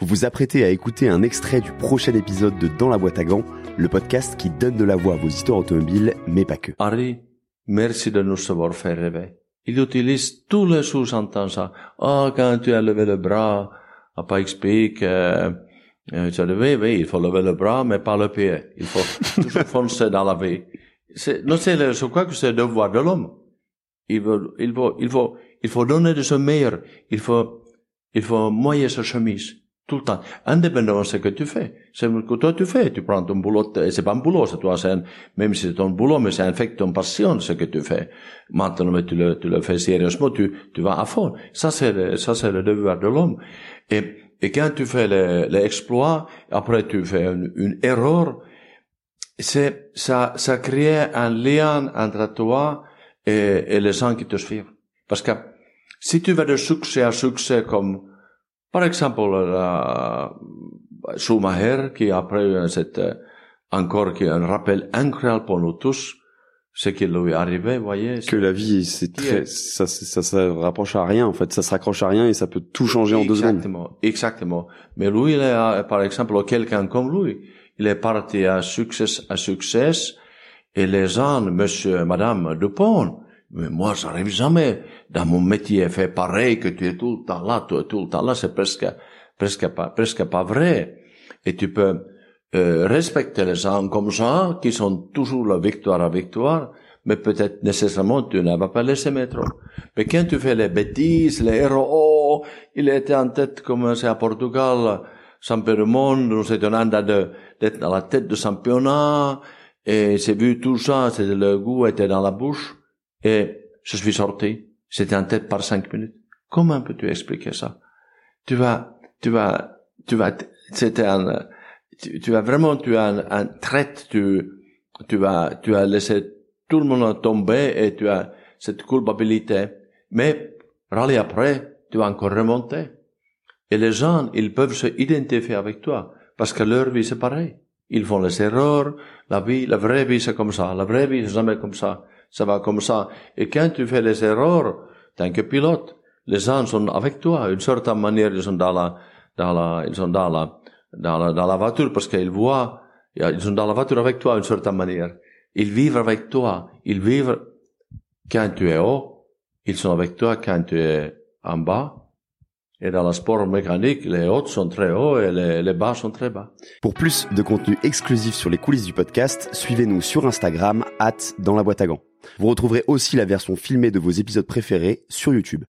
Vous vous apprêtez à écouter un extrait du prochain épisode de Dans la boîte à gants, le podcast qui donne de la voix à vos histoires automobiles, mais pas que. Harry, merci de nous savoir faire rêver. Il utilise tous les sous-entendus ça. Ah, quand tu as levé le bras, papa explique, euh, euh, tu as levé, oui, il faut lever le bras, mais pas le pied. Il faut toujours foncer dans la vie. C'est, non, c'est, je crois que c'est le devoir de l'homme? Il veut, il faut, il faut, il faut donner de son meilleur. Il faut, il faut moyer sa chemise. Tout le temps. Indépendamment de ce que tu fais. C'est ce que toi tu fais. Tu prends ton boulot, c'est pas un boulot, c'est toi, c'est un, même si c'est ton boulot, mais un fait ton passion, ce que tu fais. Maintenant, mais tu le, tu le fais sérieusement, tu, tu vas à fond. Ça, c'est le, ça, c'est le devoir de l'homme. Et, et quand tu fais l'exploit, après tu fais une, une erreur, c'est, ça, ça crée un lien entre toi et, et les gens qui te suivent. Parce que, si tu vas de succès à succès comme, par exemple, la Schumacher, qui après cette, encore qui un rappel incroyable pour nous tous, ce qui lui est arrivé, voyez. Que la vie, c'est très, ça, ça, ça, rapproche à rien, en fait. Ça se raccroche à rien et ça peut tout changer en deux secondes. Exactement, exactement. Mais lui, il est, par exemple, quelqu'un comme lui, il est parti à succès, à succès, et les gens, monsieur, madame Dupont, mais moi, ça n'arrive jamais. Dans mon métier, fait pareil que tu es tout le temps là, tu es tout le temps là, c'est presque, presque pas, presque pas vrai. Et tu peux euh, respecter les gens comme ça, qui sont toujours la victoire à victoire, mais peut-être nécessairement tu ne vas pas laisser mettre. Mais quand tu fais les bêtises, les héros, oh, il était en tête comme c'est à Portugal, champion du monde, nous étions en d'être dans la tête du championnat, et c'est vu tout ça, c'est le goût était dans la bouche. Et je suis sorti. J'étais en tête par cinq minutes. Comment peux-tu expliquer ça? Tu vas, tu vas, tu vas, c'était un, tu, tu vas vraiment, tu as un, un trait, tu, tu vas, tu as laissé tout le monde tomber et tu as cette culpabilité. Mais, râler après, tu vas encore remonter. Et les gens, ils peuvent se identifier avec toi parce que leur vie c'est pareil. Ils font les erreurs, la vie, la vraie vie c'est comme ça, la vraie vie c'est jamais comme ça ça va comme ça. Et quand tu fais les erreurs, tant que pilote, les gens sont avec toi. Une certaine manière, ils sont dans la, dans la, ils sont dans la, dans la, dans la voiture parce qu'ils voient, ils sont dans la voiture avec toi d'une certaine manière. Ils vivent avec toi. Ils vivent quand tu es haut. Ils sont avec toi quand tu es en bas. Et dans le sport mécanique, les hauts sont très hauts et les, les, bas sont très bas. Pour plus de contenu exclusif sur les coulisses du podcast, suivez-nous sur Instagram, at dans la boîte à gants. Vous retrouverez aussi la version filmée de vos épisodes préférés sur YouTube.